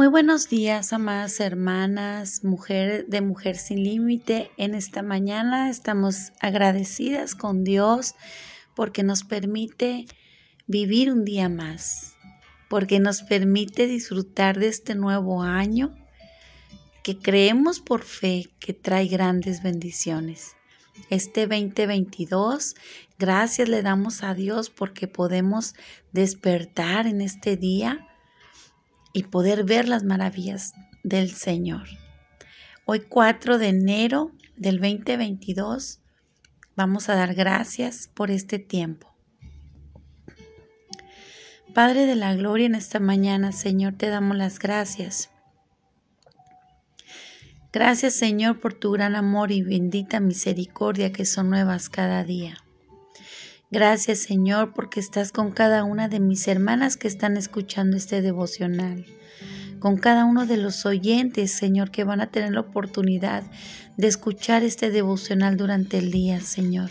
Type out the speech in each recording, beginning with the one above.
Muy buenos días, amadas hermanas, mujer de Mujer Sin Límite. En esta mañana estamos agradecidas con Dios porque nos permite vivir un día más, porque nos permite disfrutar de este nuevo año que creemos por fe que trae grandes bendiciones. Este 2022, gracias le damos a Dios porque podemos despertar en este día y poder ver las maravillas del Señor. Hoy 4 de enero del 2022 vamos a dar gracias por este tiempo. Padre de la Gloria, en esta mañana, Señor, te damos las gracias. Gracias, Señor, por tu gran amor y bendita misericordia que son nuevas cada día. Gracias Señor porque estás con cada una de mis hermanas que están escuchando este devocional, con cada uno de los oyentes Señor que van a tener la oportunidad de escuchar este devocional durante el día Señor.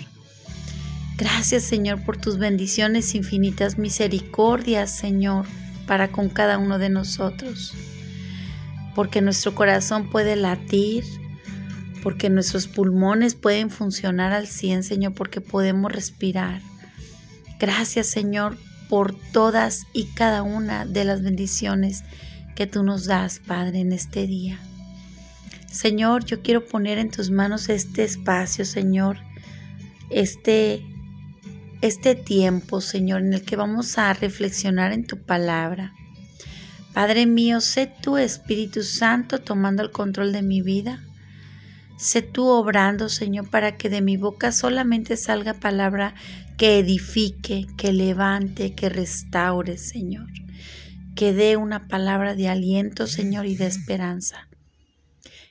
Gracias Señor por tus bendiciones infinitas, misericordias Señor para con cada uno de nosotros, porque nuestro corazón puede latir, porque nuestros pulmones pueden funcionar al 100, Señor, porque podemos respirar. Gracias, Señor, por todas y cada una de las bendiciones que tú nos das, Padre, en este día. Señor, yo quiero poner en tus manos este espacio, Señor, este este tiempo, Señor, en el que vamos a reflexionar en tu palabra. Padre mío, sé tu Espíritu Santo tomando el control de mi vida. Sé tú obrando, Señor, para que de mi boca solamente salga palabra que edifique, que levante, que restaure, Señor. Que dé una palabra de aliento, Señor, y de esperanza.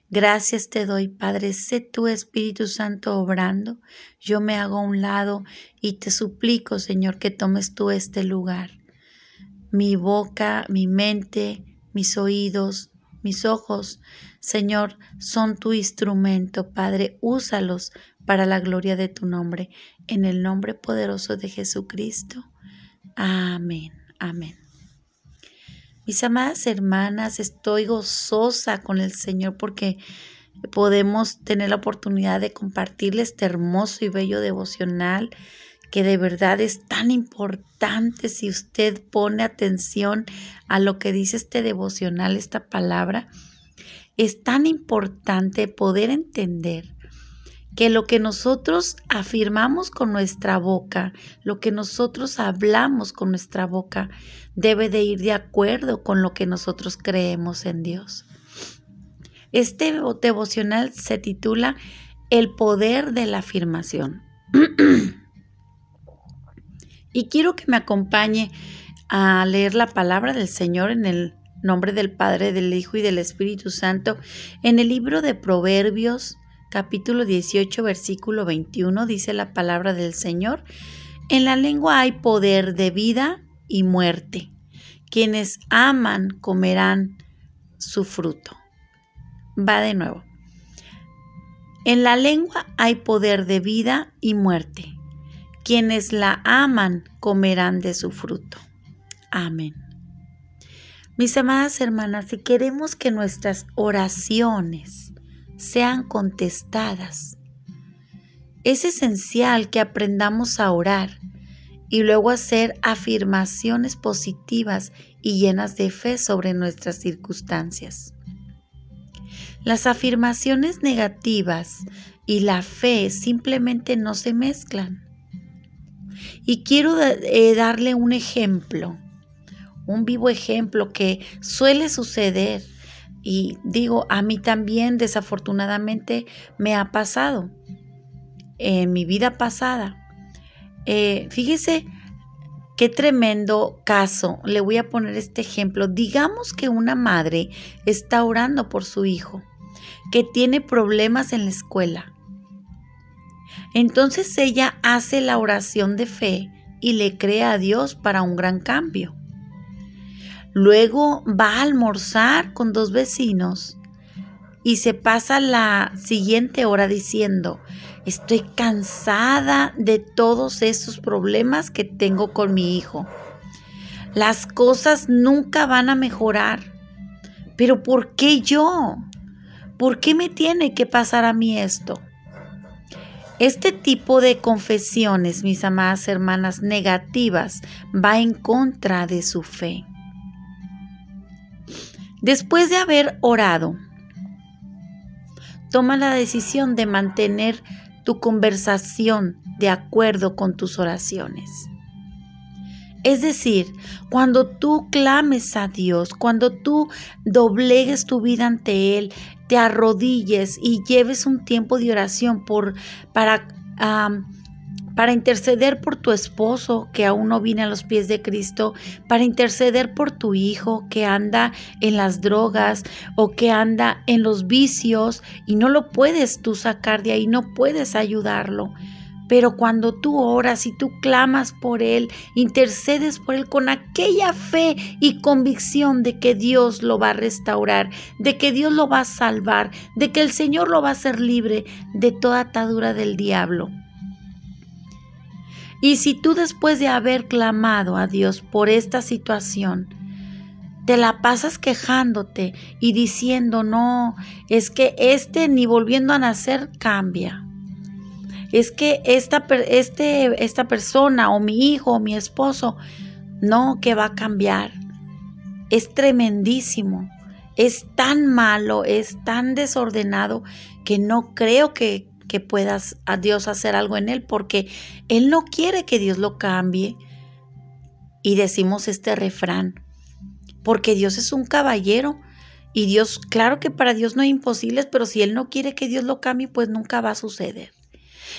Gracias te doy, Padre. Sé tu Espíritu Santo obrando. Yo me hago a un lado y te suplico, Señor, que tomes tú este lugar. Mi boca, mi mente, mis oídos, mis ojos, Señor, son tu instrumento, Padre. Úsalos para la gloria de tu nombre. En el nombre poderoso de Jesucristo. Amén. Amén. Mis amadas hermanas, estoy gozosa con el Señor porque podemos tener la oportunidad de compartirles este hermoso y bello devocional que de verdad es tan importante si usted pone atención a lo que dice este devocional, esta palabra. Es tan importante poder entender que lo que nosotros afirmamos con nuestra boca, lo que nosotros hablamos con nuestra boca, debe de ir de acuerdo con lo que nosotros creemos en Dios. Este devocional se titula El poder de la afirmación. Y quiero que me acompañe a leer la palabra del Señor en el nombre del Padre, del Hijo y del Espíritu Santo. En el libro de Proverbios, capítulo 18, versículo 21, dice la palabra del Señor. En la lengua hay poder de vida y muerte. Quienes aman comerán su fruto. Va de nuevo. En la lengua hay poder de vida y muerte. Quienes la aman comerán de su fruto. Amén. Mis amadas hermanas, si queremos que nuestras oraciones sean contestadas, es esencial que aprendamos a orar y luego hacer afirmaciones positivas y llenas de fe sobre nuestras circunstancias. Las afirmaciones negativas y la fe simplemente no se mezclan. Y quiero eh, darle un ejemplo, un vivo ejemplo que suele suceder. Y digo, a mí también desafortunadamente me ha pasado en mi vida pasada. Eh, fíjese qué tremendo caso. Le voy a poner este ejemplo. Digamos que una madre está orando por su hijo que tiene problemas en la escuela entonces ella hace la oración de fe y le cree a Dios para un gran cambio. Luego va a almorzar con dos vecinos y se pasa la siguiente hora diciendo, estoy cansada de todos esos problemas que tengo con mi hijo. Las cosas nunca van a mejorar. pero ¿por qué yo? ¿Por qué me tiene que pasar a mí esto? Este tipo de confesiones, mis amadas hermanas, negativas, va en contra de su fe. Después de haber orado, toma la decisión de mantener tu conversación de acuerdo con tus oraciones. Es decir, cuando tú clames a Dios, cuando tú doblegues tu vida ante Él, te arrodilles y lleves un tiempo de oración por, para para interceder por tu esposo que aún no viene a los pies de Cristo, para interceder por tu hijo que anda en las drogas o que anda en los vicios y no lo puedes tú sacar de ahí, no puedes ayudarlo. Pero cuando tú oras y tú clamas por Él, intercedes por Él con aquella fe y convicción de que Dios lo va a restaurar, de que Dios lo va a salvar, de que el Señor lo va a hacer libre de toda atadura del diablo. Y si tú después de haber clamado a Dios por esta situación, te la pasas quejándote y diciendo, no, es que este ni volviendo a nacer cambia. Es que esta, este, esta persona o mi hijo o mi esposo, no, que va a cambiar. Es tremendísimo. Es tan malo, es tan desordenado que no creo que, que puedas a Dios hacer algo en él porque Él no quiere que Dios lo cambie. Y decimos este refrán, porque Dios es un caballero y Dios, claro que para Dios no hay imposibles, pero si Él no quiere que Dios lo cambie, pues nunca va a suceder.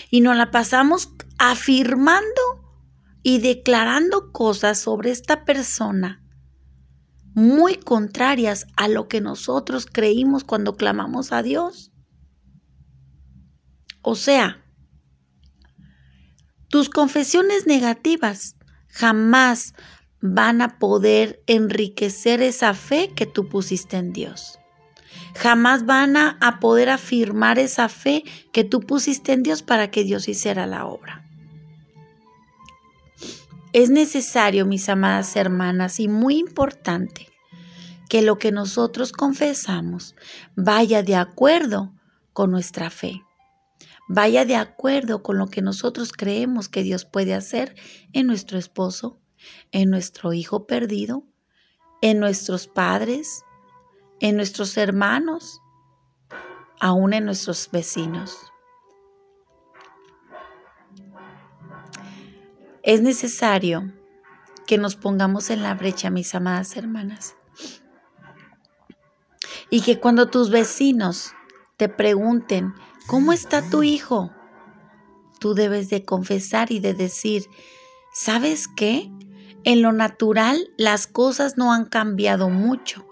Y nos la pasamos afirmando y declarando cosas sobre esta persona muy contrarias a lo que nosotros creímos cuando clamamos a Dios. O sea, tus confesiones negativas jamás van a poder enriquecer esa fe que tú pusiste en Dios. Jamás van a, poder afirmar esa fe que tú pusiste en Dios para que Dios hiciera la obra. Es necesario, mis amadas hermanas, y muy importante, que lo que nosotros confesamos vaya de acuerdo con nuestra fe vaya de acuerdo con lo que nosotros creemos que Dios puede hacer en nuestro esposo, en nuestro hijo perdido, en nuestros padres, en nuestros hermanos, aún en nuestros vecinos. Es necesario que nos pongamos en la brecha, mis amadas hermanas. Y que cuando tus vecinos te pregunten, ¿Cómo está tu hijo? Tú debes de confesar y de decir, ¿sabes qué? En lo natural las cosas no han cambiado mucho,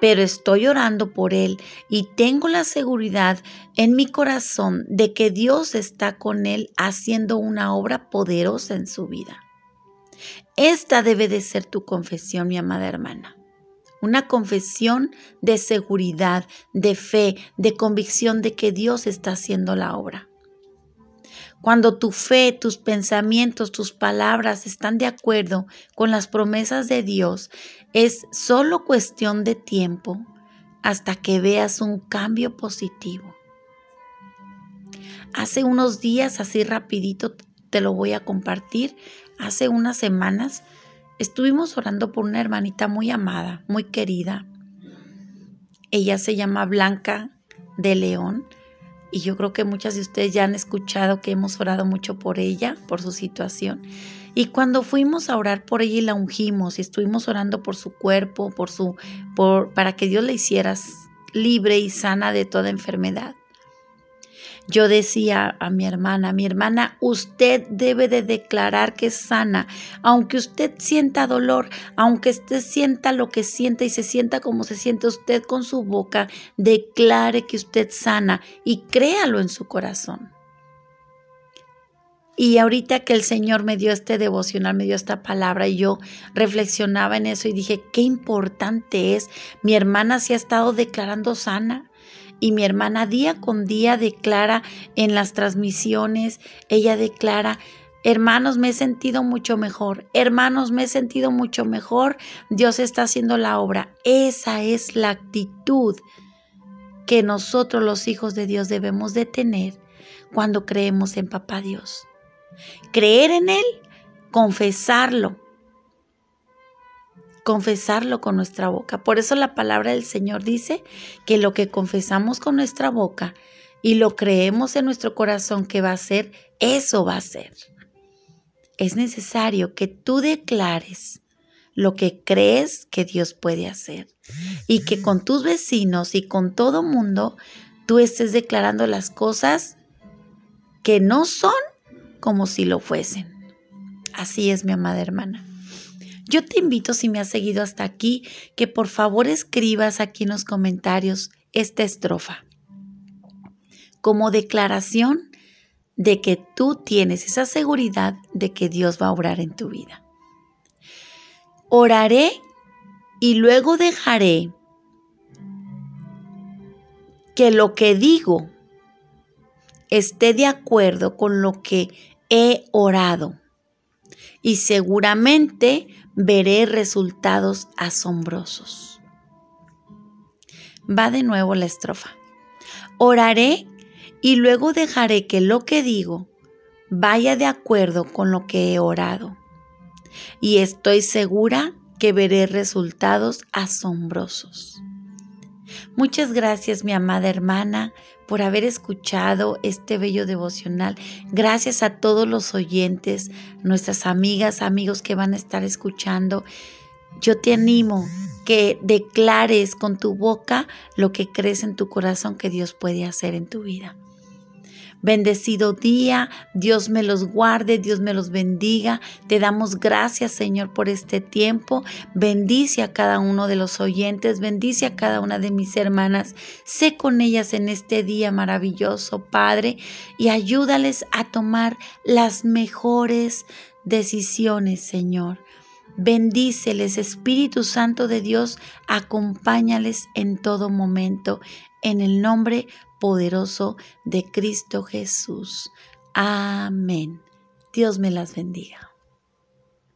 pero estoy orando por él y tengo la seguridad en mi corazón de que Dios está con él haciendo una obra poderosa en su vida. Esta debe de ser tu confesión, mi amada hermana una confesión de seguridad, de fe, de convicción de que Dios está haciendo la obra. Cuando tu fe, tus pensamientos, tus palabras están de acuerdo con las promesas de Dios, es solo cuestión de tiempo hasta que veas un cambio positivo. Hace unos días, así rapidito te lo voy a compartir, hace unas semanas Estuvimos orando por una hermanita muy amada, muy querida. Ella se llama Blanca de León y yo creo que muchas de ustedes ya han escuchado que hemos orado mucho por ella, por su situación. Y cuando fuimos a orar por ella y la ungimos y estuvimos orando por su cuerpo, por su por para que Dios la hiciera libre y sana de toda enfermedad. Yo decía a mi hermana, mi hermana, usted debe de declarar que es sana, aunque usted sienta dolor, aunque usted sienta lo que sienta y se sienta como se siente usted con su boca, declare que usted sana y créalo en su corazón. Y ahorita que el Señor me dio este devocional, me dio esta palabra y yo reflexionaba en eso y dije, qué importante es. Mi hermana se ha estado declarando sana y mi hermana día con día declara en las transmisiones, ella declara, Hermanos, me he sentido mucho mejor. Hermanos, me he sentido mucho mejor. Dios está haciendo la obra. Esa es la actitud que nosotros los hijos de Dios debemos de tener cuando creemos en Papá Dios. Creer en Él, confesarlo, confesarlo con nuestra boca. Por eso la palabra del Señor dice que lo que confesamos con nuestra boca y lo creemos en nuestro corazón que va a ser, eso va a ser. Es necesario que tú declares lo que crees que Dios puede hacer y que con tus vecinos y con todo mundo tú estés declarando las cosas que no son como si lo fuesen. Así es, mi amada hermana. Yo te invito, si me has seguido hasta aquí, que por favor escribas aquí en los comentarios esta estrofa como declaración de que tú tienes esa seguridad de que Dios va a obrar en tu vida. Oraré y luego dejaré que lo que digo esté de acuerdo con lo que he orado y seguramente veré resultados asombrosos. Va de nuevo la estrofa. Oraré y luego dejaré que lo que digo vaya de acuerdo con lo que he orado. Y estoy segura que veré resultados asombrosos. Muchas gracias, mi amada hermana, por haber escuchado este bello devocional. Gracias a todos los oyentes, nuestras amigas, amigos que van a estar escuchando. Yo te animo que declares con tu boca lo que crees en tu corazón que Dios puede hacer en tu vida. Bendecido día, Dios me los guarde, Dios me los bendiga. Te damos gracias, Señor, por este tiempo. Bendice a cada uno de los oyentes, bendice a cada una de mis hermanas. Sé con ellas en este día maravilloso, Padre, y ayúdales a tomar las mejores decisiones, Señor. Bendíceles, Espíritu Santo de Dios, acompáñales en todo momento. En el nombre poderoso de Cristo Jesús. Amén. Dios me las bendiga.